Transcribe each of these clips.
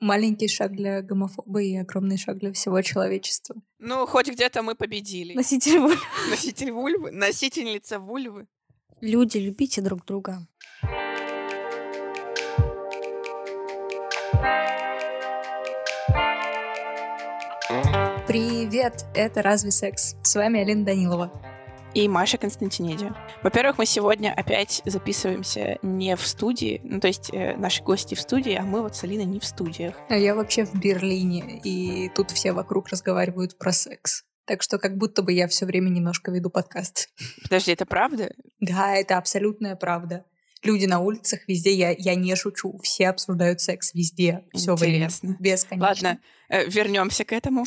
Маленький шаг для гомофобии и огромный шаг для всего человечества. Ну, хоть где-то мы победили. Носитель вульвы. Носитель вульвы, носительница вульвы. Люди, любите друг друга. Привет, это «Разве секс?» С вами Алина Данилова. И Маша Константиниди. Во-первых, мы сегодня опять записываемся не в студии, ну то есть э, наши гости в студии, а мы вот с Алиной не в студиях. А я вообще в Берлине, и тут все вокруг разговаривают про секс. Так что как будто бы я все время немножко веду подкаст. Подожди, это правда? Да, это абсолютная правда. Люди на улицах везде, я, я не шучу, все обсуждают секс везде, все время, Интересно. бесконечно. Ладно, э, вернемся к этому.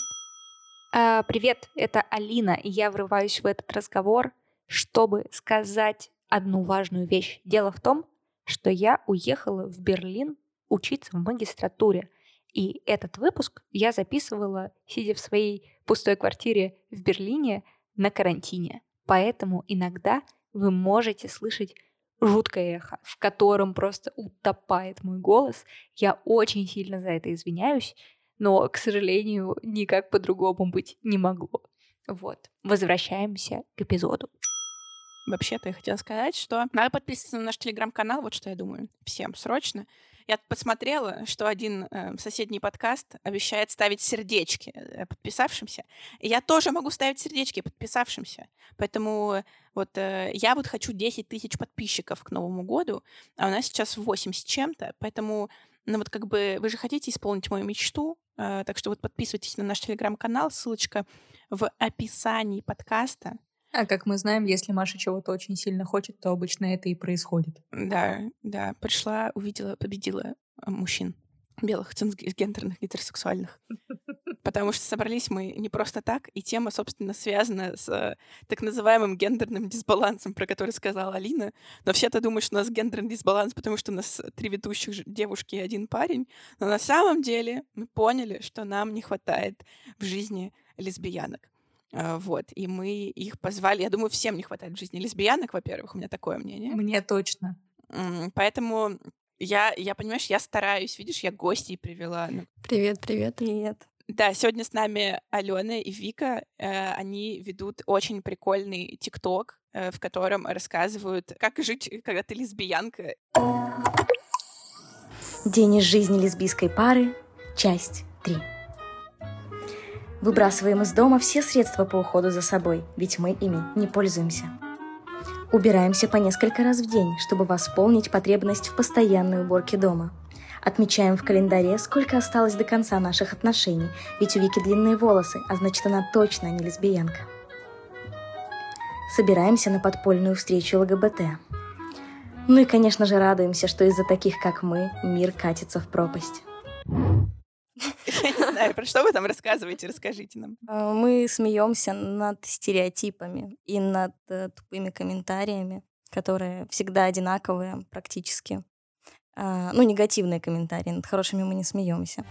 А, привет, это Алина, и я врываюсь в этот разговор, чтобы сказать одну важную вещь. Дело в том, что я уехала в Берлин учиться в магистратуре. И этот выпуск я записывала, сидя в своей пустой квартире в Берлине на карантине. Поэтому иногда вы можете слышать жуткое эхо, в котором просто утопает мой голос. Я очень сильно за это извиняюсь, но, к сожалению, никак по-другому быть не могло. Вот, возвращаемся к эпизоду. Вообще-то я хотела сказать, что надо подписываться на наш телеграм-канал, вот что я думаю, всем срочно. Я посмотрела, что один э, соседний подкаст обещает ставить сердечки э, подписавшимся. И я тоже могу ставить сердечки подписавшимся. Поэтому вот э, я вот хочу 10 тысяч подписчиков к Новому году, а у нас сейчас 8 с чем-то. Поэтому, ну вот как бы вы же хотите исполнить мою мечту, э, так что вот подписывайтесь на наш телеграм-канал, ссылочка в описании подкаста. А как мы знаем, если Маша чего-то очень сильно хочет, то обычно это и происходит. Да, да, пришла, увидела, победила а, мужчин белых, цисгендерных, гетеросексуальных. Потому что собрались мы не просто так, и тема, собственно, связана с э, так называемым гендерным дисбалансом, про который сказала Алина. Но все-то думают, что у нас гендерный дисбаланс, потому что у нас три ведущих девушки и один парень. Но на самом деле мы поняли, что нам не хватает в жизни лесбиянок. А, Вот, и мы их позвали. Я думаю, всем не хватает в жизни лесбиянок, во-первых, у меня такое мнение. Мне точно. Поэтому я, я, понимаешь, я стараюсь, видишь, я гостей привела. Ну, Привет, привет. Привет. Да, сегодня с нами Алена и Вика. Э, Они ведут очень прикольный ТикТок, э, в котором рассказывают, как жить, когда ты лесбиянка. День из жизни лесбийской пары. Часть 3. Выбрасываем из дома все средства по уходу за собой, ведь мы ими не пользуемся. Убираемся по несколько раз в день, чтобы восполнить потребность в постоянной уборке дома. Отмечаем в календаре, сколько осталось до конца наших отношений, ведь у Вики длинные волосы, а значит она точно не лесбиянка. Собираемся на подпольную встречу ЛГБТ. Ну и, конечно же, радуемся, что из-за таких, как мы, мир катится в пропасть. Я не знаю, про что вы там рассказываете, расскажите нам. А, Мы смеемся над стереотипами и над э, тупыми комментариями, которые всегда одинаковые практически. А, Ну, негативные комментарии, над хорошими мы не смеемся.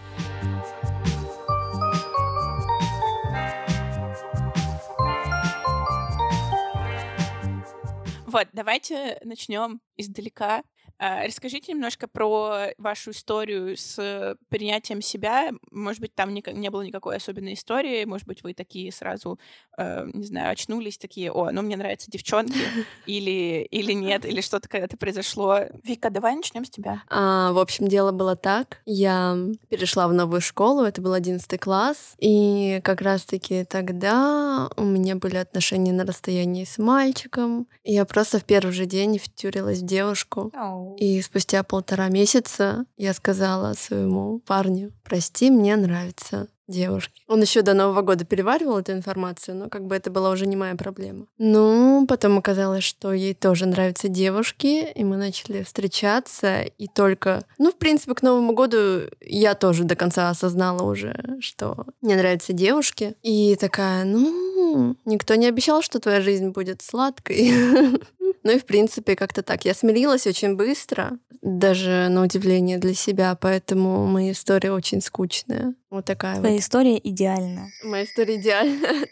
Вот, давайте начнем издалека. А, Расскажите немножко про вашу историю с принятием себя. Может быть, там не было никакой особенной истории. Может быть, вы такие сразу, э, не знаю, очнулись, такие, о, ну мне нравятся девчонки, или, или нет, или что-то когда-то произошло. Вика, давай начнем с тебя. А, в общем, дело было так. Я перешла в новую школу, это был 11 класс, и как раз-таки тогда у меня были отношения на расстоянии с мальчиком. Я просто в первый же день втюрилась в девушку. И спустя полтора месяца я сказала своему парню, прости, мне нравятся девушки. Он еще до Нового года переваривал эту информацию, но как бы это была уже не моя проблема. Ну, потом оказалось, что ей тоже нравятся девушки, и мы начали встречаться, и только... Ну, в принципе, к Новому году я тоже до конца осознала уже, что мне нравятся девушки. И такая, ну, никто не обещал, что твоя жизнь будет сладкой. Ну и, в принципе, как-то так. Я смирилась очень быстро, даже на удивление для себя, поэтому моя история очень скучная. Вот такая Твоя вот. история идеальна. Моя история идеальная.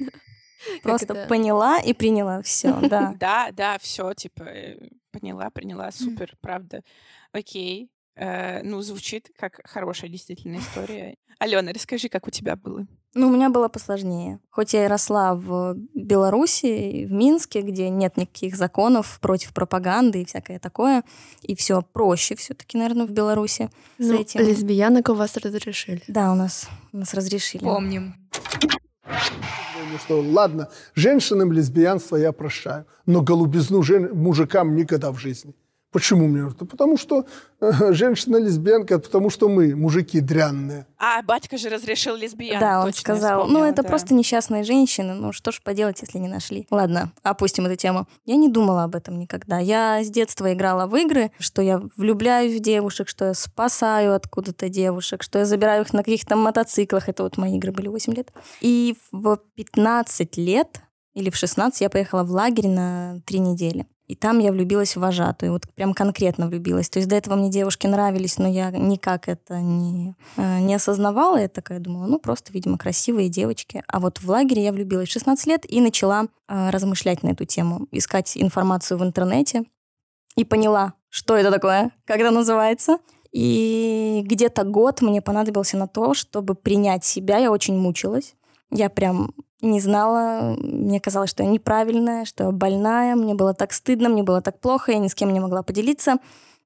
Как Просто это? поняла и приняла все, да. Да, да, все, типа, э, поняла, приняла, супер, правда. Окей. Э, ну, звучит как хорошая действительно история. Алена, расскажи, как у тебя было? Ну, у меня было посложнее. Хоть я и росла в Беларуси, в Минске, где нет никаких законов против пропаганды и всякое такое, и все проще все-таки, наверное, в Беларуси ну, с этим. Лесбиянок у вас разрешили? Да, у нас, у нас разрешили. Помним. Что ладно, женщинам лесбиянство я прощаю, но голубизну жен... мужикам никогда в жизни. Почему мне? Потому что э, женщина-лесбиянка, потому что мы, мужики, дрянные. А, батька же разрешил лесбиянку. Да, он сказал. Ну, это да. просто несчастные женщины. Ну, что ж поделать, если не нашли. Ладно, опустим эту тему. Я не думала об этом никогда. Я с детства играла в игры, что я влюбляюсь в девушек, что я спасаю откуда-то девушек, что я забираю их на каких-то мотоциклах. Это вот мои игры были 8 лет. И в 15 лет или в 16 я поехала в лагерь на три недели. И там я влюбилась в вожатую, вот прям конкретно влюбилась. То есть до этого мне девушки нравились, но я никак это не, э, не осознавала. Я такая думала, ну просто, видимо, красивые девочки. А вот в лагере я влюбилась в 16 лет и начала э, размышлять на эту тему, искать информацию в интернете. И поняла, что это такое, как это называется. И где-то год мне понадобился на то, чтобы принять себя. Я очень мучилась. Я прям не знала, мне казалось, что я неправильная, что я больная, мне было так стыдно, мне было так плохо, я ни с кем не могла поделиться.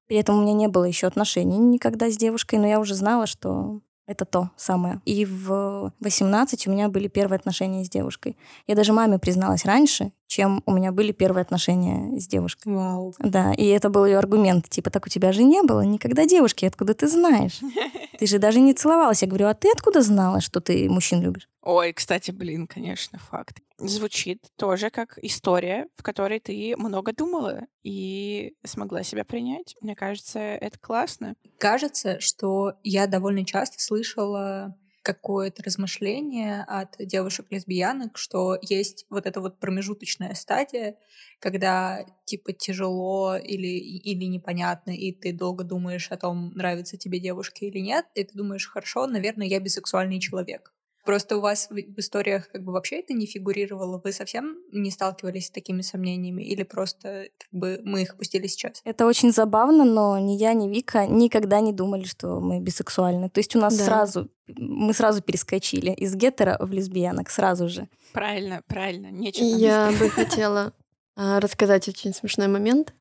При этом у меня не было еще отношений никогда с девушкой, но я уже знала, что это то самое. И в 18 у меня были первые отношения с девушкой. Я даже маме призналась раньше, чем у меня были первые отношения с девушкой. Вау. Да, и это был ее аргумент. Типа, так у тебя же не было никогда девушки, откуда ты знаешь? Ты же даже не целовалась. Я говорю, а ты откуда знала, что ты мужчин любишь? Ой, кстати, блин, конечно, факт. Звучит тоже как история, в которой ты много думала и смогла себя принять. Мне кажется, это классно. Кажется, что я довольно часто слышала какое-то размышление от девушек-лесбиянок, что есть вот эта вот промежуточная стадия, когда типа тяжело или, или непонятно, и ты долго думаешь о том, нравится тебе девушка или нет, и ты думаешь, хорошо, наверное, я бисексуальный человек. Просто у вас в историях как бы вообще это не фигурировало? Вы совсем не сталкивались с такими сомнениями? Или просто как бы мы их опустили сейчас? Это очень забавно, но ни я, ни Вика никогда не думали, что мы бисексуальны. То есть у нас да. сразу, мы сразу перескочили из гетера в лесбиянок сразу же. Правильно, правильно. Нечего Я бы хотела а, рассказать очень смешной момент.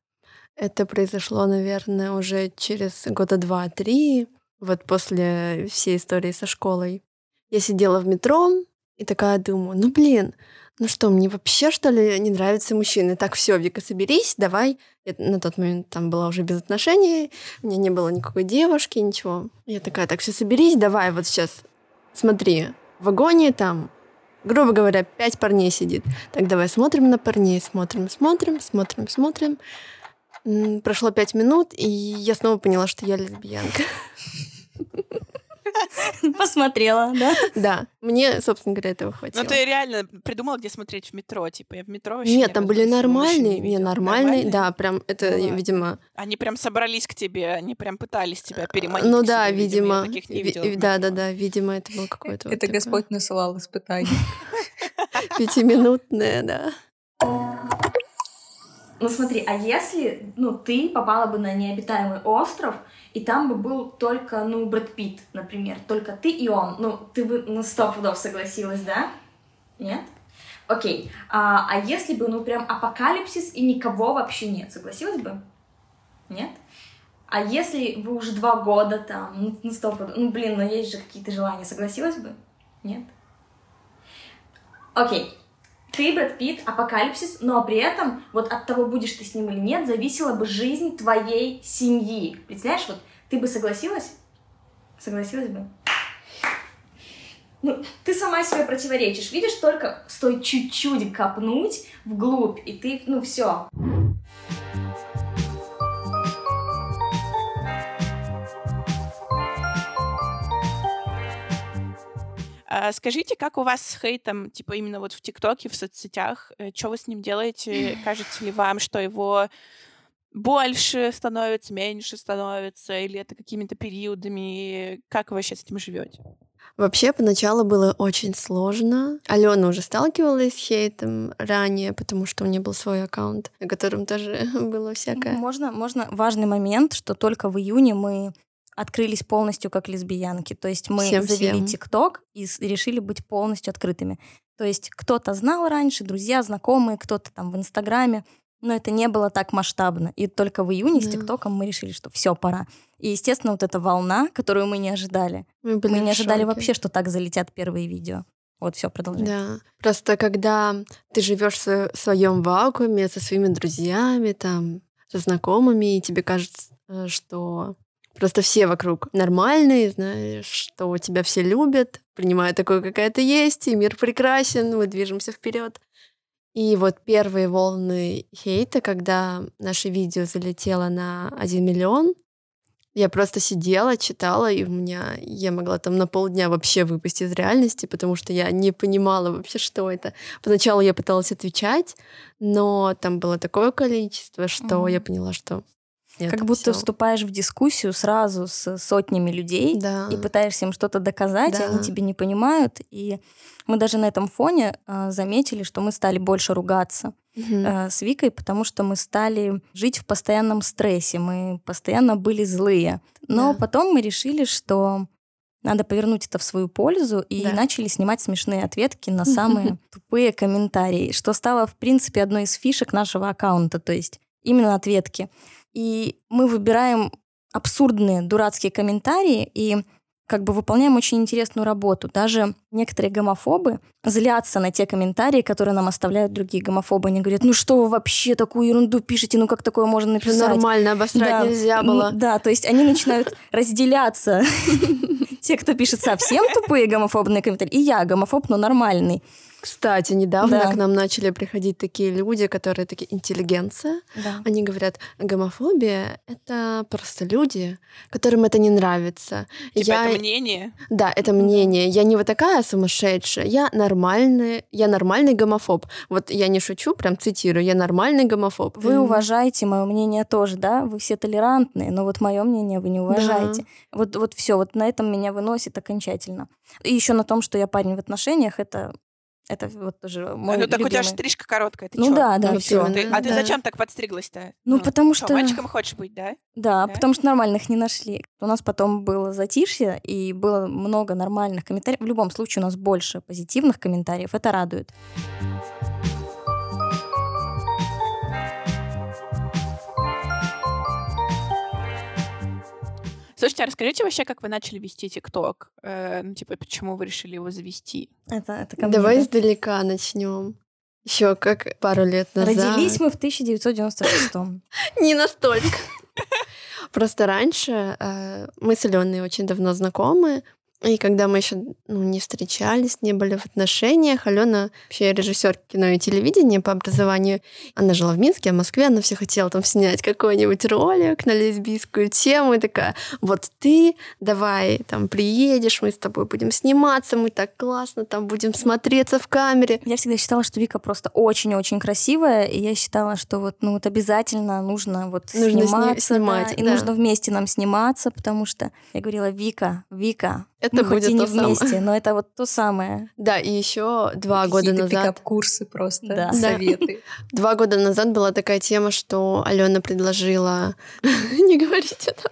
Это произошло, наверное, уже через года два-три, вот после всей истории со школой. Я сидела в метро и такая думаю, ну блин, ну что, мне вообще что ли не нравятся мужчины? Так, все, Вика, соберись, давай. Я на тот момент там была уже без отношений, у меня не было никакой девушки, ничего. Я такая, так, все, соберись, давай, вот сейчас, смотри, в вагоне там, грубо говоря, пять парней сидит. Так, давай смотрим на парней, смотрим, смотрим, смотрим, смотрим. Прошло пять минут, и я снова поняла, что я лесбиянка. Посмотрела, да? Да. Мне, собственно говоря, этого хватило. Ну, ты реально придумала, где смотреть в метро? Типа, я в метро вообще Нет, там были нормальные, не нормальные, да, прям это, ну видимо... Они прям собрались к тебе, они прям пытались тебя переманить Ну да, видимо. Да, да, да, видимо, это был какой-то... Это Господь насылал испытание. Пятиминутное, да. Ну смотри, а если, ну, ты попала бы на необитаемый остров, и там бы был только, ну, Брэд Питт, например, только ты и он, ну, ты бы на сто пудов согласилась, да? Нет? Окей. А, а если бы, ну, прям апокалипсис и никого вообще нет, согласилась бы? Нет? А если вы уже два года там, ну, ну стоп, ну, блин, но есть же какие-то желания, согласилась бы? Нет? Окей, ты, Брэд Питт, апокалипсис, но при этом вот от того, будешь ты с ним или нет, зависела бы жизнь твоей семьи. Представляешь, вот ты бы согласилась? Согласилась бы? Ну, ты сама себе противоречишь. Видишь, только стоит чуть-чуть копнуть вглубь, и ты, ну, все. Скажите, как у вас с хейтом, типа именно вот в ТикТоке, в соцсетях, э, что вы с ним делаете? Кажется ли вам, что его больше становится, меньше становится, или это какими-то периодами? Как вы вообще с этим живете? Вообще, поначалу было очень сложно. Алена уже сталкивалась с хейтом ранее, потому что у нее был свой аккаунт, на котором тоже было всякое. Можно, можно важный момент, что только в июне мы открылись полностью как лесбиянки. То есть мы Всем-всем. завели ТикТок и с- решили быть полностью открытыми. То есть кто-то знал раньше, друзья, знакомые, кто-то там в Инстаграме, но это не было так масштабно. И только в июне с Да. ТикТоком мы решили, что все, пора. И, естественно, вот эта волна, которую мы не ожидали. Мы, были мы не ожидали шоке. вообще, что так залетят первые видео. Вот, все, продолжай. Да. Просто когда ты живешь в своем вакууме со своими друзьями, там, со знакомыми, и тебе кажется, э, что просто все вокруг нормальные, знаешь, что тебя все любят, принимают такое, какая ты есть, и мир прекрасен, мы движемся вперед. И вот первые волны хейта, когда наше видео залетело на 1 миллион, я просто сидела, читала, и у меня я могла там на полдня вообще выпасть из реальности, потому что я не понимала вообще, что это. Поначалу я пыталась отвечать, но там было такое количество, что Мгм. я поняла, что нет, Как будто всё. вступаешь в дискуссию сразу с сотнями людей Да. и пытаешься им что-то доказать, и Да. они тебя не понимают. И мы даже на этом фоне а, заметили, что мы стали больше ругаться э, с Викой, потому что мы стали жить в постоянном стрессе, мы постоянно были злые. Но Да. потом мы решили, что надо повернуть это в свою пользу, и Да. начали снимать смешные ответки на самые тупые комментарии, что стало, в принципе, одной из фишек нашего аккаунта, то есть именно ответки. И мы выбираем абсурдные, дурацкие комментарии и как бы выполняем очень интересную работу. Даже некоторые гомофобы злятся на те комментарии, которые нам оставляют другие гомофобы. Они говорят, ну что вы вообще такую ерунду пишете, ну как такое можно написать? нормально обосрать Да. нельзя было. Да, то есть они начинают разделяться. Те, кто пишет совсем тупые гомофобные комментарии, и я гомофоб, но нормальный. Кстати, недавно Да. к нам начали приходить такие люди, которые такие интеллигенция. Да. Они говорят, гомофобия — это просто люди, которым это не нравится. Типа я... это мнение. Да, это мнение. Я не вот такая сумасшедшая. Я нормальный, я нормальный гомофоб. Вот я не шучу, прям цитирую. Я нормальный гомофоб. Вы М. уважаете мое мнение тоже, да? Вы все толерантные, но вот мое мнение вы не уважаете. Вот, вот все, вот на этом меня выносит окончательно. И еще на том, что я парень в отношениях, это, это вот тоже мой ну так у тебя любимый. же стрижка короткая. Ты Ну чё? да, да, Вот все. Ты- а ты Да. зачем так подстриглась-то? Ну, потому Что, что... мальчиком хочешь быть, да? Да, Да? потому что нормальных не нашли. У нас потом было затишье, и было много нормальных комментариев. В любом случае у нас больше позитивных комментариев. Это радует. Слушайте, а расскажите вообще, как вы начали вести ТикТок? Э, ну, типа, почему вы решили его завести? Это, это ко мне, Давай да. издалека начнем. Еще как пару лет назад. Родились мы в 1996 Не настолько. Просто раньше э, мы с Аленой очень давно знакомы. И когда мы еще ну, не встречались, не были в отношениях, Алена вообще режиссер кино и телевидения по образованию. Она жила в Минске, а в Москве она все хотела там снять какой-нибудь ролик на лесбийскую тему. И такая, вот ты давай там приедешь, мы с тобой будем сниматься, мы так классно там будем смотреться в камере. Я всегда считала, что Вика просто очень-очень красивая, и я считала, что вот, ну, вот обязательно нужно вот Нужно сни- сниматься, да, снимать, и да. нужно вместе нам сниматься, потому что я говорила, Вика, Вика, Это ну, хоть будет и не то самое. вместе, но это вот то самое. Да, и еще два года назад пикап-курсы просто, Да. советы. Два года назад была такая тема, что Алена предложила... Не говорите это.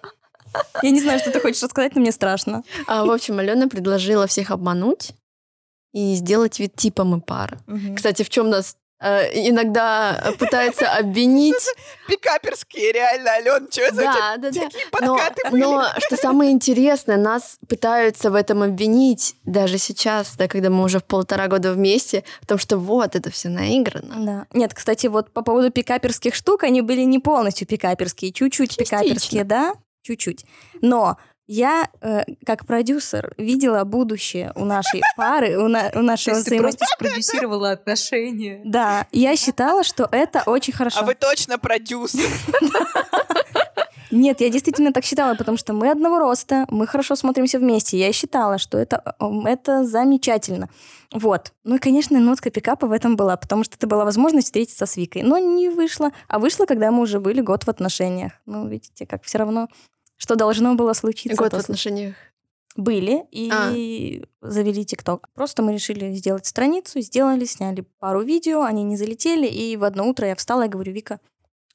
Я не знаю, что ты хочешь рассказать, но мне страшно. А, в общем, Алена предложила всех обмануть и сделать вид типа мы пара. Кстати, в чем нас иногда пытаются обвинить. Пикаперские, реально, Ален, что за Да, да, да. такие Но, подкаты были? но что самое интересное, нас пытаются в этом обвинить даже сейчас, да, когда мы уже в полтора года вместе, потому что вот это все наиграно. Да. Нет, кстати, вот по поводу пикаперских штук, они были не полностью пикаперские, чуть-чуть Частично. пикаперские, да, чуть-чуть. Но я, э, как продюсер, видела будущее у нашей пары, у, на- у То нашего есть ты просто спродюсировала отношения. Да, я считала, что это очень хорошо. А вы точно продюсер. Нет, я действительно так считала, потому что мы одного роста, мы хорошо смотримся вместе. Я считала, что это, м, это замечательно. Вот. Ну и, конечно, нотка пикапа в этом была, потому что это была возможность встретиться с Викой. Но не вышло. А вышло, когда мы уже были год в отношениях. Ну, видите, как все равно, что должно было случиться. Год в отношениях. были и завели ТикТок. Просто мы решили сделать страницу, сделали, сняли пару видео, они не залетели, и в одно утро я встала и говорю, Вика,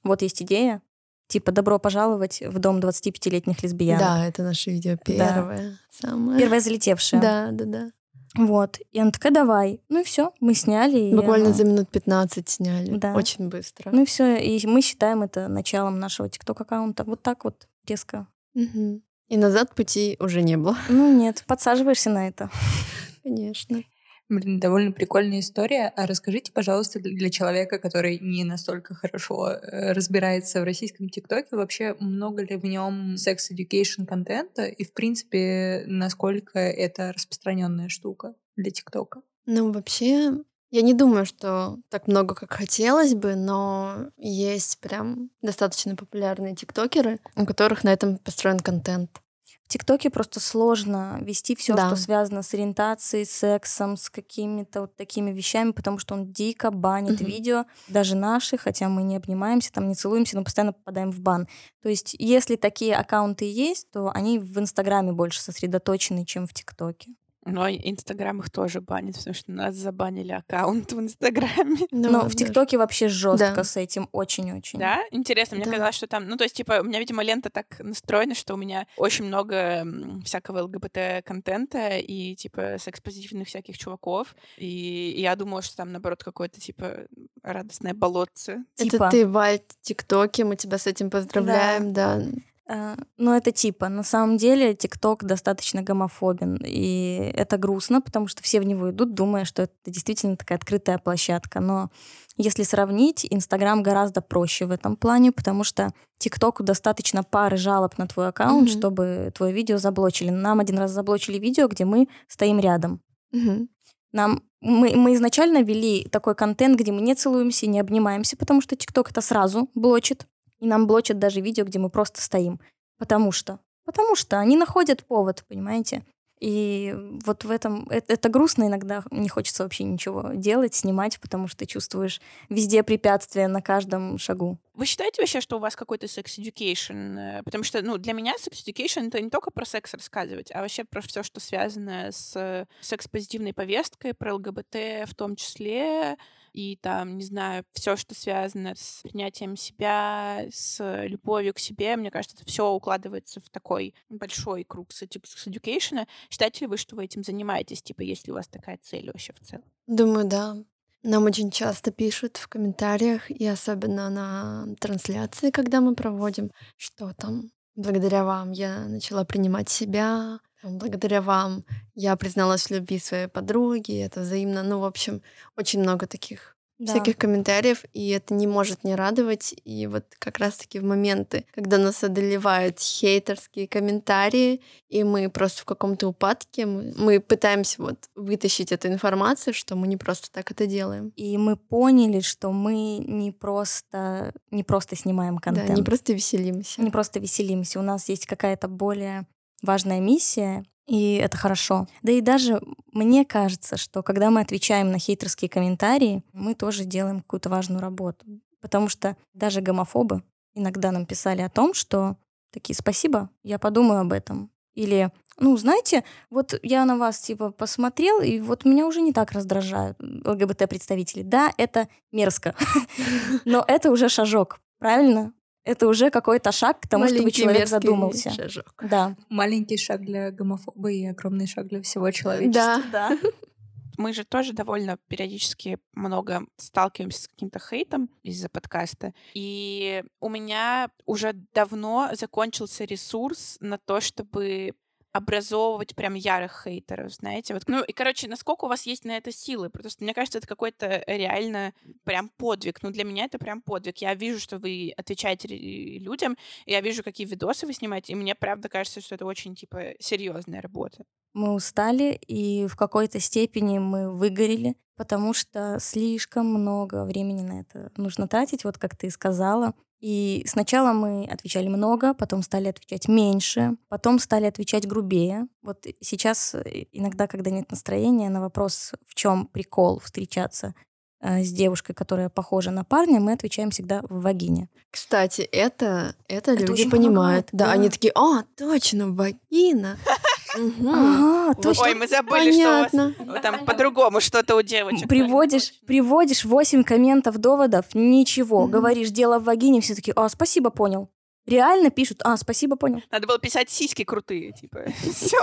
вот есть идея, типа «Добро пожаловать в дом 25-летних лесбиянок». Да, это наше видео первое. Самое. Первое залетевшее. Да, да, да. Вот. И она такая, давай. Ну и все, мы сняли. и Буквально оно- за минут 15 сняли. Да. Очень быстро. Ну и все, и мы считаем это началом нашего ТикТок-аккаунта. Вот так вот резко. Мгм. И назад пути уже не было, Ну нет, подсаживаешься на это. конечно. Блин, довольно прикольная история. А расскажите, пожалуйста, для человека, который не настолько хорошо э, разбирается в российском ТикТоке, вообще много ли в нем секс-education контента и, в принципе, насколько это распространенная штука для ТикТока? Ну, вообще, я не думаю, что так много, как хотелось бы, но есть прям достаточно популярные тиктокеры, у которых на этом построен контент. В ТикТоке просто сложно вести все, Да. что связано с ориентацией, сексом, с какими-то вот такими вещами, потому что он дико банит Мгм. видео, даже наши, хотя мы не обнимаемся, там не целуемся, но постоянно попадаем в бан. То есть, если такие аккаунты есть, то они в Инстаграме больше сосредоточены, чем в ТикТоке. Но Инстаграм их тоже банит, потому что нас забанили аккаунт в Инстаграме. Но Ну, в даже- ТикТоке вообще жестко Да. с этим, очень-очень. Да, интересно, мне Да. казалось, что там, ну, то есть, типа, у меня, видимо, лента так настроена, что у меня очень много всякого ЛГБТ-контента и, типа, секс-позитивных всяких чуваков, и я думала, что там, наоборот, какое-то, типа, радостное болотце. Это Типа. ты, в ТикТоке, мы тебя с этим поздравляем, да. А, Ну, это типа, на самом деле ТикТок достаточно гомофобен, и это грустно, потому что все в него идут, думая, что это действительно такая открытая площадка. Но если сравнить, Инстаграм гораздо проще в этом плане, потому что ТикТоку достаточно пары жалоб на твой аккаунт, Мгм. чтобы твое видео заблочили. Нам один раз заблочили видео, где мы стоим рядом. Мгм. Нам мы, мы изначально вели такой контент, где мы не целуемся, не обнимаемся, потому что ТикТок это сразу блочит. И нам блочат даже видео, где мы просто стоим. Потому что. Потому что они находят повод, понимаете? И вот в этом... Это, это грустно иногда. Не хочется вообще ничего делать, снимать, потому что ты чувствуешь везде препятствия на каждом шагу. Вы считаете вообще, что у вас какой-то секс-education? э, Потому что, ну, для меня секс-education — это не только про секс рассказывать, а вообще про все, что связано с э, секс-позитивной повесткой, про ЛГБТ в том числе, и там, не знаю, все, что связано с принятием себя, с любовью к себе. Мне кажется, это все укладывается в такой большой круг секс-education. Считаете ли вы, что вы этим занимаетесь? Типа, есть ли у вас такая цель вообще в целом? Думаю, да. Нам очень часто пишут в комментариях, и особенно на трансляции, когда мы проводим, что там благодаря вам я начала принимать себя, благодаря вам я призналась в любви своей подруги, это взаимно. Ну, в общем, очень много таких всяких комментариев, и это не может не радовать. И вот как раз-таки в моменты, когда нас одолевают хейтерские комментарии, и мы просто в каком-то упадке, мы, мы пытаемся вот вытащить эту информацию, что мы не просто так это делаем. И мы поняли, что мы не просто, не просто снимаем контент. Да, не просто веселимся. не просто веселимся. У нас есть какая-то более важная миссия, и это хорошо. Да и даже мне кажется, что когда мы отвечаем на хейтерские комментарии, мы тоже делаем какую-то важную работу. Потому что даже гомофобы иногда нам писали о том, что такие «спасибо, я подумаю об этом». Или ну, знаете, вот я на вас, типа, посмотрел, и вот меня уже не так раздражают ЛГБТ-представители. Да, это мерзко, но это уже шажок, правильно? Это уже какой-то шаг к тому, чтобы Маленький человек мерзкий задумался. шажок. Да. Маленький шаг для гомофоба и огромный шаг для всего человечества. Да. Да. мы же тоже довольно периодически много сталкиваемся с каким-то хейтом из-за подкаста. И у меня уже давно закончился ресурс на то, чтобы образовывать прям ярых хейтеров, знаете. Вот, ну, и, короче, насколько у вас есть на это силы? Просто мне кажется, это какой-то реально прям подвиг. Ну, для меня это прям подвиг. Я вижу, что вы отвечаете людям, я вижу, какие видосы вы снимаете, и мне правда кажется, что это очень, типа, серьезная работа. Мы устали, и в какой-то степени мы выгорели, потому что слишком много времени на это нужно тратить, вот как ты сказала. И сначала мы отвечали много, потом стали отвечать меньше, потом стали отвечать грубее. Вот сейчас э, иногда, когда нет настроения, на вопрос, в чем прикол встречаться э, с девушкой, которая похожа на парня, мы отвечаем всегда в вагине. Кстати, это, это, Это люди понимают. помогает, да, да. они такие, а, точно, вагина. А, Ой, точно. мы забыли, что у вас Понятно. там по-другому что-то у девочек. Приводишь, приводишь 8 комментов, доводов, ничего. Мгм. Говоришь, дело в вагине, все таки а, спасибо, понял. Реально пишут, а, спасибо, понял. Надо было писать сиськи крутые, типа. Все.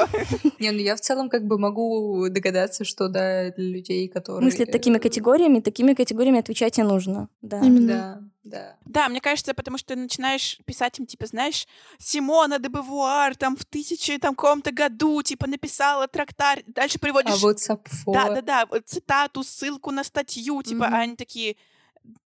Не, ну я в целом как бы могу догадаться, что да, для людей, которые... Мыслят такими категориями, такими категориями отвечать и нужно. Да. Именно. Да, да. Да, мне кажется, потому что ты начинаешь писать им, типа, знаешь, Симона де Бавуар там в тысячи там каком-то году, типа, написала трактар, дальше приводишь... А вот Сапфо... Да-да-да, вот цитату, ссылку на статью, типа, Мгм. а они такие,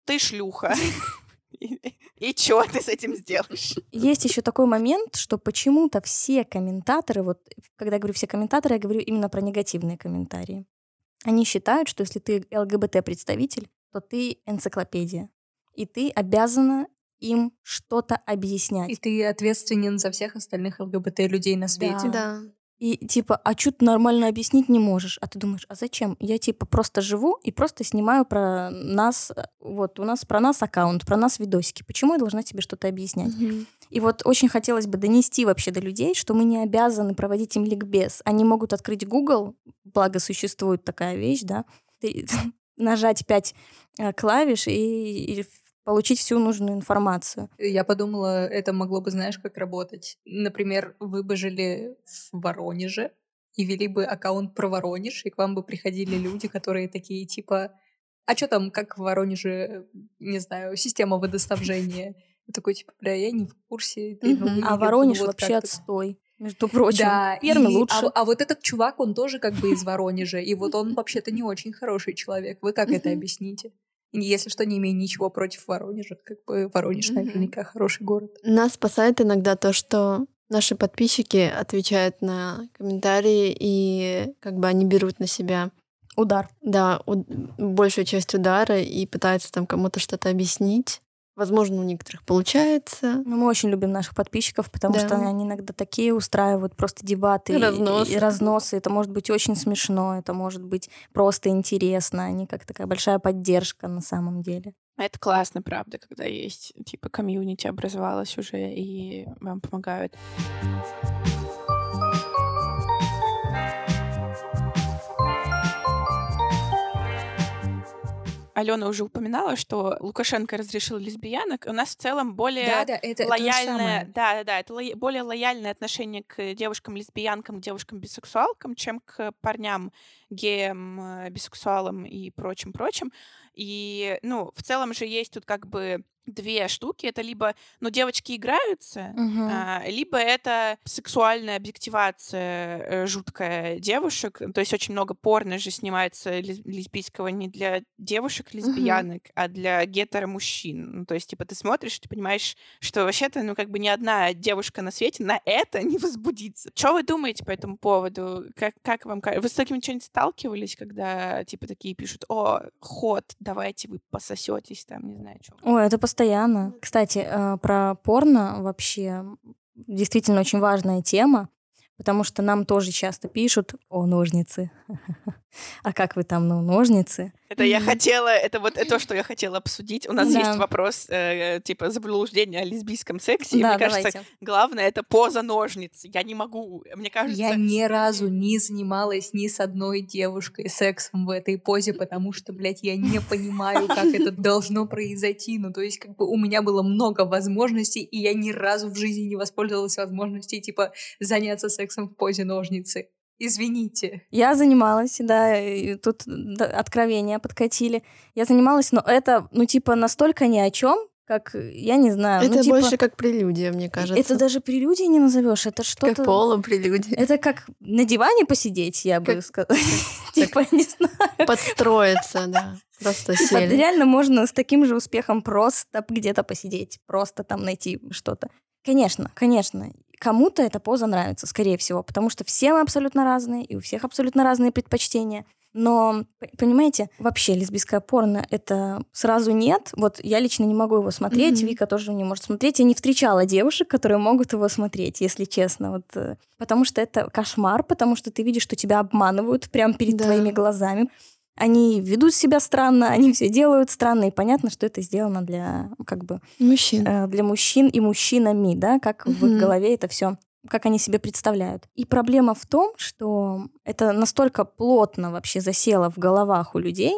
ты шлюха. И- И чё ты с этим сделаешь? Есть еще такой момент, что почему-то все комментаторы, вот когда я говорю все комментаторы, я говорю именно про негативные комментарии. Они считают, что если ты ЛГБТ-представитель, то ты энциклопедия. И ты обязана им что-то объяснять. И ты ответственен за всех остальных ЛГБТ-людей на свете. Да. И типа, а что ты нормально объяснить не можешь? А ты думаешь, а зачем? Я типа просто живу и просто снимаю про нас, э, вот у нас про нас аккаунт, про нас видосики. Почему я должна тебе что-то объяснять? Мгм. И вот очень хотелось бы донести вообще до людей, что мы не обязаны проводить им ликбез. Они могут открыть Google, благо существует такая вещь, да, нажать пять э, клавиш и, и получить всю нужную информацию. Я подумала, это могло бы, знаешь, как работать. Например, вы бы жили в Воронеже и вели бы аккаунт про Воронеж, и к вам бы приходили люди, которые такие типа, а что там, как в Воронеже, не знаю, система водоснабжения? Такой, типа, бля, я не в курсе. ты, ну, А Воронеж вот вообще как-то». отстой. Между прочим, Да, Пермь и- лучше. А, а вот этот чувак, он тоже как бы из Воронежа, и вот он вообще-то не очень хороший человек. Вы как это объясните? Если что, не имею ничего против Воронежа, как бы Воронеж Мгм. наверняка хороший город. Нас спасает иногда то, что наши подписчики отвечают на комментарии, и как бы они берут на себя, Удар. да, у- большую часть удара и пытаются там кому-то что-то объяснить. Возможно, у некоторых получается. Ну, мы очень любим наших подписчиков, потому Да. что они иногда такие устраивают просто дебаты и- Разносы. И, разносы. Это может быть очень смешно, это может быть просто интересно. Они как такая большая поддержка на самом деле. Это классно, правда, когда есть, типа, комьюнити образовалось уже, и вам помогают. Алена уже упоминала, что Лукашенко разрешил лесбиянок. У нас в целом более Да-да, это- это лояльное, самое. да, да, да, это лоя- более лояльное отношение к девушкам-лесбиянкам, девушкам-бисексуалкам, чем к парням, геям, э, бисексуалам и прочим-прочим. И, ну, в целом же есть тут как бы две штуки. Это либо, ну, девочки играются, Мгм. а, либо это сексуальная объективация э, жуткая девушек. То есть очень много порно же снимается лес- лесбийского не для девушек-лесбиянок, а для гетеромужчин. Ну, то есть, типа, ты смотришь, ты понимаешь, что вообще-то, ну, как бы ни одна девушка на свете на это не возбудится. Что вы думаете по этому поводу? Как, как вам кажется? Вы с таким что-нибудь сталкивались, когда, типа, такие пишут, о, ход, давайте вы пососетесь там, не знаю, что. Ой, это постоянно. Кстати, э, про порно вообще действительно очень важная тема, потому что нам тоже часто пишут о ножницы. А как вы там, ну, ножницы? Это я хотела, это вот то, что я хотела обсудить. У нас Да. есть вопрос, э, типа, заблуждения о лесбийском сексе. Да, мне кажется, давайте. главное — это поза ножниц. Я не могу, мне кажется... Я ни разу не занималась ни с одной девушкой сексом в этой позе, потому что, блядь, я не понимаю, как это должно произойти. Ну, то есть, как бы у меня было много возможностей, и я ни разу в жизни не воспользовалась возможностью, типа, заняться сексом в позе ножницы. Извините. Я занималась, да, и тут откровения подкатили. Я занималась, но это, ну, типа, настолько ни о чем, как, я не знаю, Это ну, типа, больше как прелюдия, мне кажется. это даже прелюдией не назовешь, это как что-то... полупрелюдия. Это как на диване посидеть, я бы Как- сказала. Типа, не знаю. Подстроиться, да. Просто Типа, сели. реально можно с таким же успехом просто где-то посидеть, просто там найти что-то. Конечно, конечно. Кому-то эта поза нравится, скорее всего, потому что все мы абсолютно разные, и у всех абсолютно разные предпочтения. Но, понимаете, вообще лесбийское порно — это сразу нет. Вот я лично не могу его смотреть, Мгм. Вика тоже не может смотреть. Я не встречала девушек, которые могут его смотреть, если честно. Вот, э, потому что это кошмар, потому что ты видишь, что тебя обманывают прямо перед Да. твоими глазами. Они ведут себя странно, они все делают странно, и понятно, что это сделано для как бы Мужчин. э, для мужчин и мужчинами, да, как в их голове это все как они себе представляют. И проблема в том, что это настолько плотно вообще засело в головах у людей,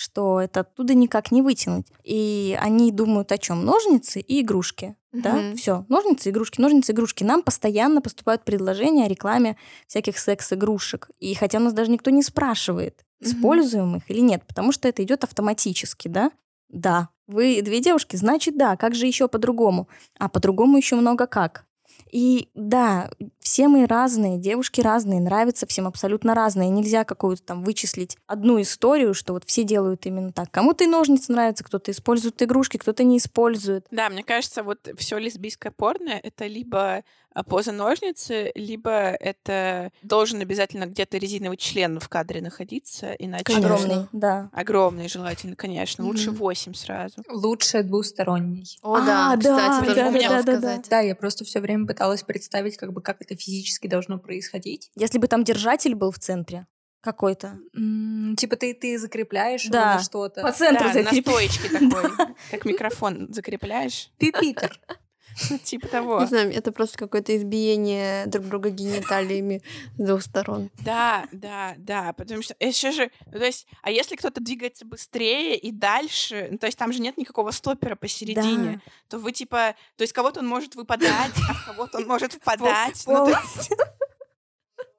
что это оттуда никак не вытянуть. И они думают о чем? Ножницы и игрушки. Mm-hmm. Да, все. Ножницы, игрушки, ножницы, игрушки. Нам постоянно поступают предложения о рекламе всяких секс-игрушек. И хотя у нас даже никто не спрашивает, mm-hmm. используем их или нет, потому что это идет автоматически, да? Да. Вы две девушки, значит, да. Как же еще по-другому? А по-другому еще много как. И да, все мы разные, девушки разные, нравятся всем абсолютно разные. Нельзя какую-то там вычислить одну историю, что вот все делают именно так. Кому-то и ножницы нравятся, кто-то использует игрушки, кто-то не использует. Да, мне кажется, вот все лесбийское порно — это либо а, поза ножницы, либо это должен обязательно где-то резиновый член в кадре находиться, иначе... Конечно. Огромный, да. Огромный желательно, конечно. Лучше восемь сразу. Лучше двусторонний. О, да, а, кстати, да, да, да, да, да. Да, я просто все время пыталась представить, как бы, как это физически должно происходить. Если бы там держатель был в центре, какой-то. Mm, типа ты, ты закрепляешь да. что-то. По центру да, закреп... на стоечке такой. Как микрофон закрепляешь. Ты Питер. Типа того. Не знаю, это просто какое-то избиение друг друга гениталиями с двух сторон. Да, да, да, потому что еще же, ну, то есть, а если кто-то двигается быстрее и дальше, ну, то есть там же нет никакого стопера посередине, да. то вы типа, то есть кого-то он может выпадать, а кого-то он может впадать. Ну, то есть...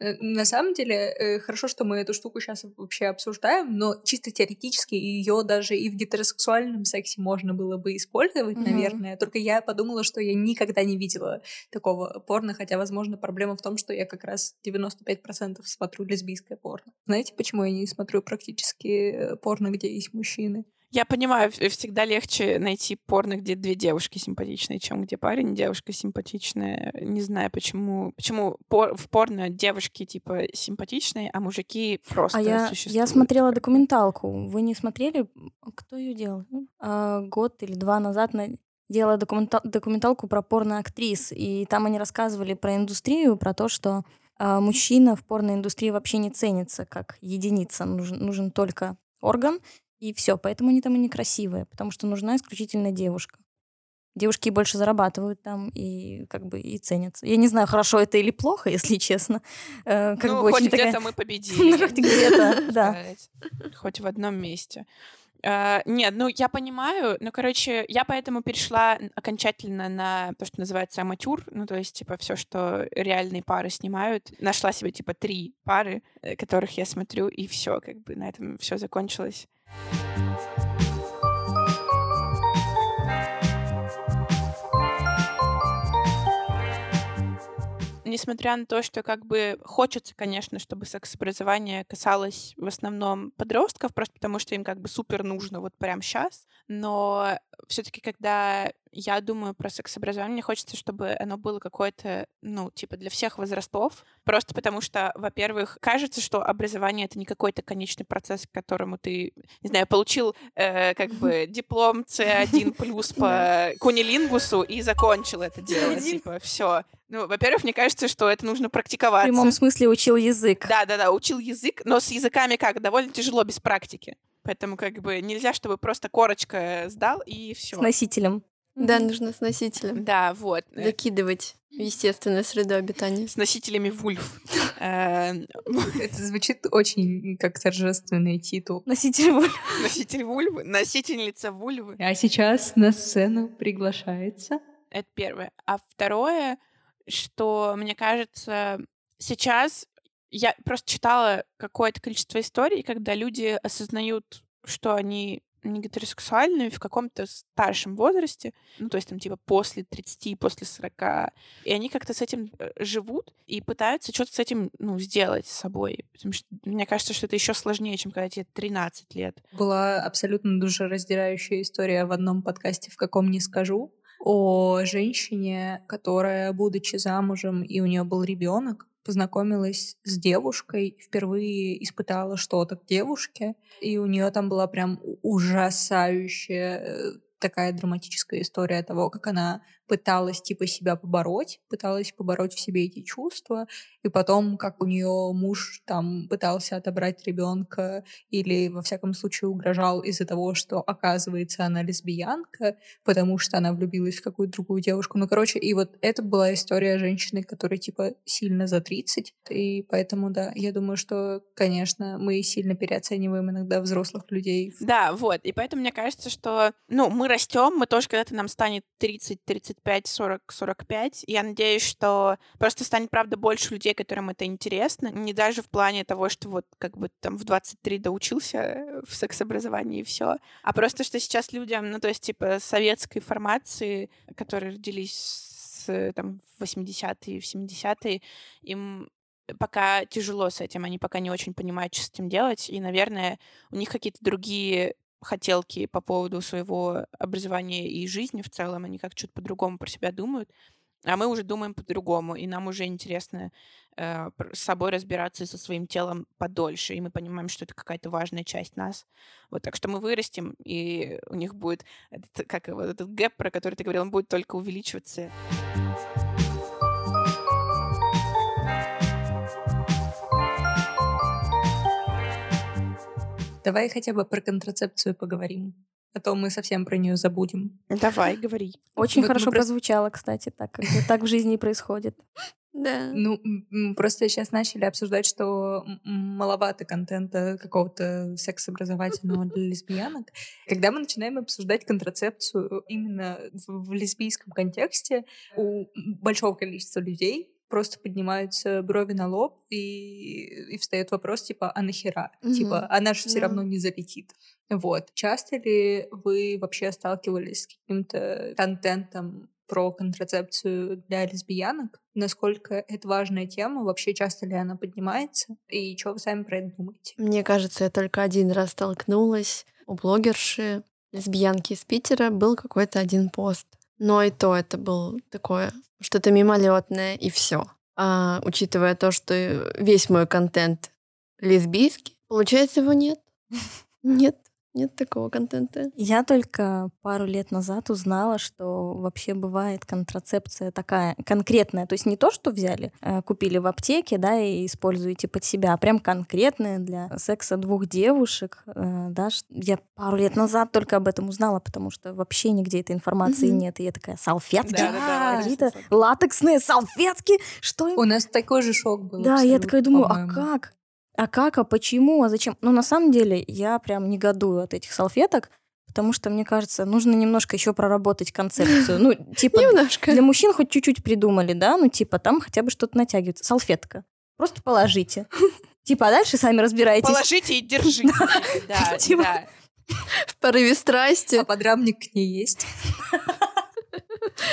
Э, на самом деле, э, хорошо, что мы эту штуку сейчас вообще обсуждаем, но чисто теоретически ее даже и в гетеросексуальном сексе можно было бы использовать, mm-hmm. наверное. Только я подумала, что я никогда не видела такого порно, хотя, возможно, проблема в том, что я как раз 95% смотрю лесбийское порно. Знаете, почему я не смотрю практически э, порно, где есть мужчины? Я понимаю, всегда легче найти порно, где две девушки симпатичные, чем где парень, девушка симпатичная. Не знаю, почему, почему пор, в порно девушки типа симпатичные, а мужики просто а я, существуют. Я смотрела документалку. Вы не смотрели? Кто ее делал? А, год или два назад на делала документал, документалку про порно-актрис, и там они рассказывали про индустрию, про то, что а, мужчина в порноиндустрии вообще не ценится как единица, нужен, нужен только орган, и все, поэтому они там и некрасивые, потому что нужна исключительно девушка. Девушки больше зарабатывают там и как бы и ценятся. Я не знаю, хорошо это или плохо, если честно. Э, как ну, бы хоть где-то такая... мы победили. хоть где-то, да. Хоть в одном месте. Uh, нет, ну я понимаю, ну короче, я поэтому перешла окончательно на то, что называется аматюр, ну то есть типа все, что реальные пары снимают, нашла себе типа три пары, э, которых я смотрю, и все, как бы на этом все закончилось. Несмотря на то, что как бы хочется, конечно, чтобы секс-образование касалось в основном подростков, просто потому что им как бы супер нужно вот прямо сейчас, но все-таки, когда я думаю про секс-образование, мне хочется, чтобы оно было какое-то, ну, типа для всех возрастов, просто потому что, во-первых, кажется, что образование — это не какой-то конечный процесс, к которому ты, не знаю, получил э, как бы диплом C1 плюс по кунилингусу и закончил это дело, типа, все. Ну, во-первых, мне кажется, что это нужно практиковаться. В прямом смысле учил язык. Да-да-да, учил язык, но с языками как? Довольно тяжело без практики. Поэтому как бы нельзя, чтобы просто корочка сдал и все. С носителем. Да, нужно с носителем. Да, вот. Закидывать в естественную среду обитания. С носителями вульф. Э, это звучит очень как торжественный титул. Носитель вульвы. Носитель вульвы. Носительница вульвы. А сейчас на сцену приглашается. Это первое. А второе, что, мне кажется, сейчас я просто читала какое-то количество историй, когда люди осознают, что они не гетеросексуальные в каком-то старшем возрасте, ну, то есть там типа после 30, после 40, и они как-то с этим э, живут и пытаются что-то с этим, ну, сделать с собой. Потому что мне кажется, что это еще сложнее, чем когда тебе 13 лет. Была абсолютно душераздирающая история в одном подкасте, в каком не скажу, о женщине, которая, будучи замужем, и у нее был ребенок, познакомилась с девушкой, впервые испытала что-то к девушке, и у нее там была прям ужасающая э, такая драматическая история того, как она пыталась типа себя побороть, пыталась побороть в себе эти чувства, и потом, как у нее муж там пытался отобрать ребенка или во всяком случае угрожал из-за того, что оказывается она лесбиянка, потому что она влюбилась в какую-то другую девушку. Ну, короче, и вот это была история женщины, которая типа сильно за 30, и поэтому, да, я думаю, что, конечно, мы сильно переоцениваем иногда взрослых людей. Да, вот, и поэтому мне кажется, что, ну, мы растем, мы тоже когда-то нам станет 30, 35, 40, 45. Я надеюсь, что просто станет, правда, больше людей, которым это интересно. Не даже в плане того, что вот как бы там в 23 доучился в секс-образовании и все, а просто, что сейчас людям, ну, то есть, типа, советской формации, которые родились с, там, в 80-е, в 70-е, им пока тяжело с этим, они пока не очень понимают, что с этим делать, и, наверное, у них какие-то другие хотелки по поводу своего образования и жизни в целом, они как что-то по-другому про себя думают, а мы уже думаем по-другому, и нам уже интересно э, с собой разбираться и со своим телом подольше, и мы понимаем, что это какая-то важная часть нас. Вот, так что мы вырастем, и у них будет, этот, как вот этот гэп, про который ты говорил, он будет только увеличиваться. Давай хотя бы про контрацепцию поговорим. А то мы совсем про нее забудем. Давай, говори. Очень вот хорошо просто... прозвучало, кстати, так как так в жизни происходит. Да. Ну, просто сейчас начали обсуждать, что маловато контента какого-то секс-образовательного для лесбиянок. Когда мы начинаем обсуждать контрацепцию именно в лесбийском контексте, у большого количества людей просто поднимаются брови на лоб, и, и встает вопрос, типа, а нахера? Mm-hmm. Типа, она же все yeah. равно не залетит. Вот. Часто ли вы вообще сталкивались с каким-то контентом про контрацепцию для лесбиянок? Насколько это важная тема? Вообще часто ли она поднимается? И что вы сами про это думаете? Мне кажется, я только один раз столкнулась у блогерши лесбиянки из Питера. Был какой-то один пост. Но и то это был такое что-то мимолетное и все. А учитывая то, что весь мой контент лесбийский, получается, его нет. Нет. Нет такого контента. Я только пару лет назад узнала, что вообще бывает контрацепция такая конкретная. То есть не то, что взяли, э, купили в аптеке, да, и используете под себя, а прям конкретная для секса двух девушек. Э, да. Я пару лет назад только об этом узнала, потому что вообще нигде этой информации mm-hmm. нет. И я такая, салфетки? Да, да, да, Какие-то латексные салфетки? Что? У нас такой же шок был. Да, я такая думаю, а как? А как, а почему, а зачем? Ну, на самом деле, я прям негодую от этих салфеток, потому что, мне кажется, нужно немножко еще проработать концепцию. Ну, типа, немножко. для мужчин хоть чуть-чуть придумали, да? Ну, типа, там хотя бы что-то натягивается. Салфетка. Просто положите. Типа, а дальше сами разбирайтесь. Положите и держите. Да, типа. да. В порыве страсти. А подрамник к ней есть.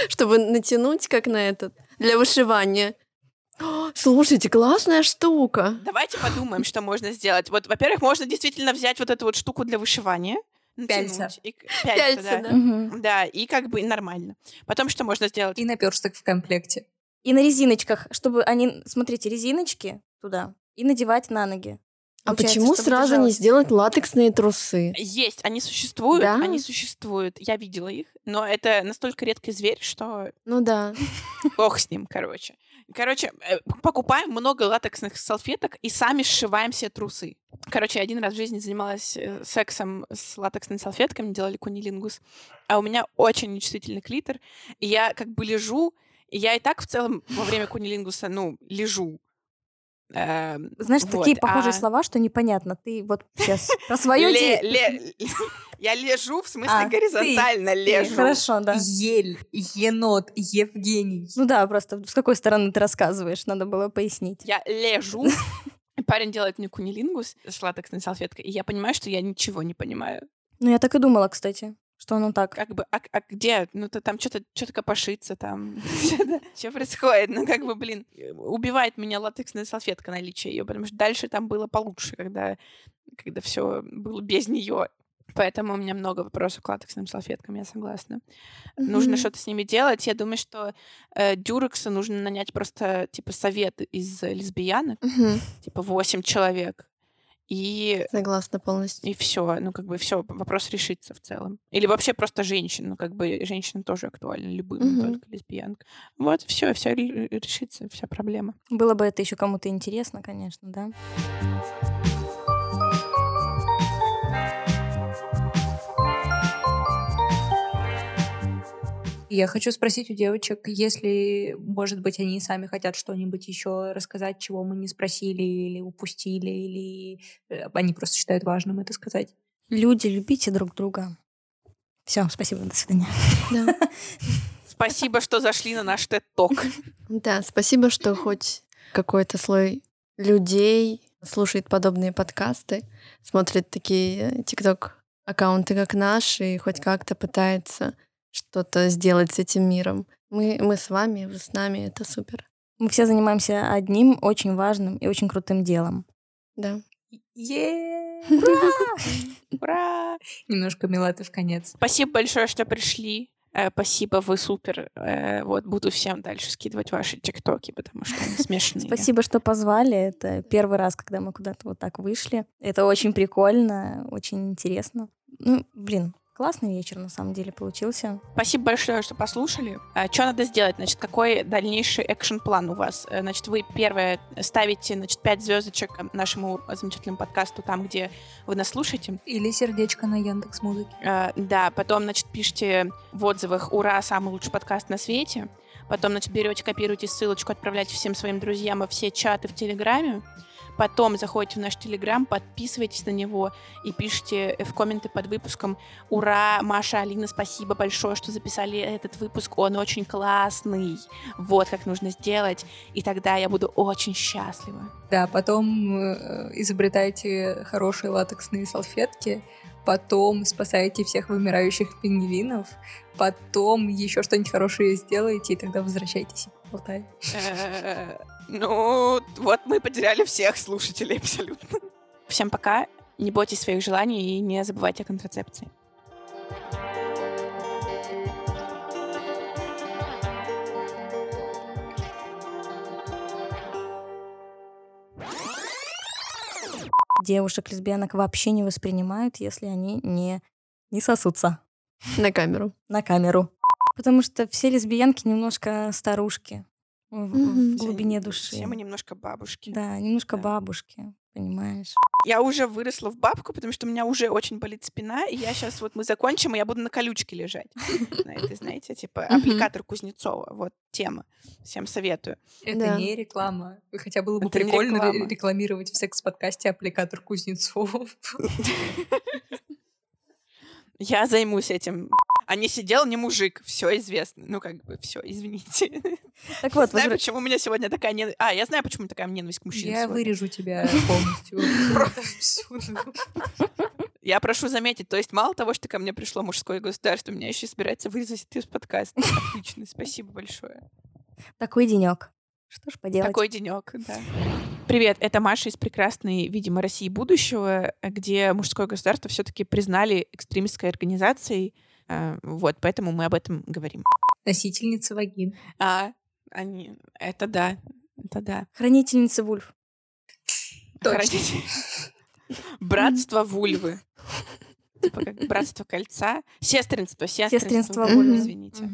Чтобы натянуть, как на этот, для вышивания. Слушайте, классная штука. Давайте подумаем, что можно сделать. Вот, во-первых, можно действительно взять вот эту вот штуку для вышивания. Пяльца. И, пяльца, пяльца да. Да. Угу. да, и как бы нормально. Потом что можно сделать? И наперсток в комплекте. И на резиночках, чтобы они, смотрите, резиночки туда и надевать на ноги. А почему сразу не сделать латексные трусы? Есть, они существуют, да? они существуют. Я видела их, но это настолько редкий зверь, что... Ну да. Бог с ним, короче. Короче, э, покупаем много латексных салфеток и сами сшиваем себе трусы. Короче, один раз в жизни занималась э, сексом с латексными салфетками, делали кунилингус, а у меня очень нечувствительный клитор, и я как бы лежу, и я и так в целом во время кунилингуса, ну, лежу. Эм, Знаешь, вот, такие похожие а... слова, что непонятно. Ты вот сейчас про свое Я лежу, в смысле а, горизонтально ты, лежу. Ты, хорошо, да. Ель, енот, Евгений. Ну да, просто с какой стороны ты рассказываешь, надо было пояснить. Я лежу, парень делает мне кунилингус с латексной салфеткой, и я понимаю, что я ничего не понимаю. Ну, я так и думала, кстати. Что оно так? Как бы, а, а где? Ну, то там что-то что копошится, там. Что происходит? Ну, как бы, блин, убивает меня латексная салфетка наличие ее, потому что дальше там было получше, когда, когда все было без нее. Поэтому у меня много вопросов к латексным салфеткам, я согласна. Mm-hmm. Нужно что-то с ними делать. Я думаю, что э, Дюрекса нужно нанять просто, типа, совет из лесбиянок, mm-hmm. типа, восемь человек, и Согласна полностью. и все, ну как бы все, вопрос решится в целом. Или вообще просто женщин, ну как бы женщинам тоже актуально, любым, не Мгм. только лесбиянка. Вот, все, все решится, вся проблема. Было бы это еще кому-то интересно, конечно, да? Я хочу спросить у девочек, если, может быть, они сами хотят что-нибудь еще рассказать, чего мы не спросили или упустили, или э, они просто считают важным это сказать. Люди, любите друг друга. Все, спасибо, до свидания. Да. Спасибо, что зашли на наш TED-ток. Да, спасибо, что хоть какой-то слой людей слушает подобные подкасты, смотрит такие тикток-аккаунты, как наш, и хоть как-то пытается что-то сделать с этим миром. Мы, мы с вами, вы с нами, это супер. Мы все занимаемся одним очень важным и очень крутым делом. Да. Е! Ура! Немножко милаты в конец. Спасибо большое, что пришли. Э, Спасибо, вы супер. Э, Вот буду всем дальше скидывать ваши тиктоки, потому что они смешные. Спасибо, что позвали. Это первый раз, когда мы куда-то вот так вышли. Это очень прикольно, очень интересно. Ну, блин, классный вечер на самом деле получился. Спасибо большое, что послушали. Что надо сделать? Значит, какой дальнейший экшн-план у вас? Э, Значит, вы первое ставите, значит, 5 звездочек нашему замечательному подкасту там, где вы нас слушаете. Или сердечко на Яндекс Музыке. Э, Да, потом, значит, пишите в отзывах «Ура, самый лучший подкаст на свете». Потом, значит, берете, копируете ссылочку, отправляете всем своим друзьям во все чаты в Телеграме. Потом заходите в наш Телеграм, подписывайтесь на него и пишите в комменты под выпуском «Ура, Маша, Алина, спасибо большое, что записали этот выпуск, он очень классный». Вот как нужно сделать, и тогда я буду очень счастлива. Да, потом э, изобретайте хорошие латексные салфетки, потом спасаете всех вымирающих пингвинов, потом еще что-нибудь хорошее сделаете, и тогда возвращайтесь и поболтаем. Ну, вот мы потеряли всех слушателей абсолютно. Всем пока. Не бойтесь своих желаний и не забывайте о контрацепции. Девушек-лесбиянок вообще не воспринимают, если они не, не сосутся На камеру. на камеру. Потому что все лесбиянки немножко старушки в, в глубине Все души. мы немножко бабушки. Да, немножко Да. бабушки, понимаешь? Я уже выросла в бабку, потому что у меня уже очень болит спина, и я сейчас вот мы закончим, и я буду на колючке лежать. На этой, знаете, типа аппликатор Кузнецова. Вот тема. Всем советую. Это Да. не реклама. Хотя было бы прикольно рекламировать в секс-подкасте аппликатор Кузнецов. Я займусь этим. А не сидел не мужик, все известно. Ну, как бы, все, извините. Так вот, знаю, почему у меня сегодня такая ненависть. А, я знаю, почему такая ненависть к мужчинам. Я сегодня. вырежу тебя полностью. Я прошу заметить, то есть мало того, что ко мне пришло мужское государство, меня еще собирается вырезать из подкаста. Отлично, спасибо большое. такой денек. Что ж поделать? Такой денек, да. Привет, это Маша из прекрасной, видимо, России будущего, где мужское государство все-таки признали экстремистской организацией. Э, Вот, поэтому мы об этом говорим. Носительница вагин. А, они, это да, это да. Хранительница Вульф. Точно. Хранитель. Братство вульвы. Типа как братство кольца. Сестринство, сестринство. Сестринство вульвы. Извините.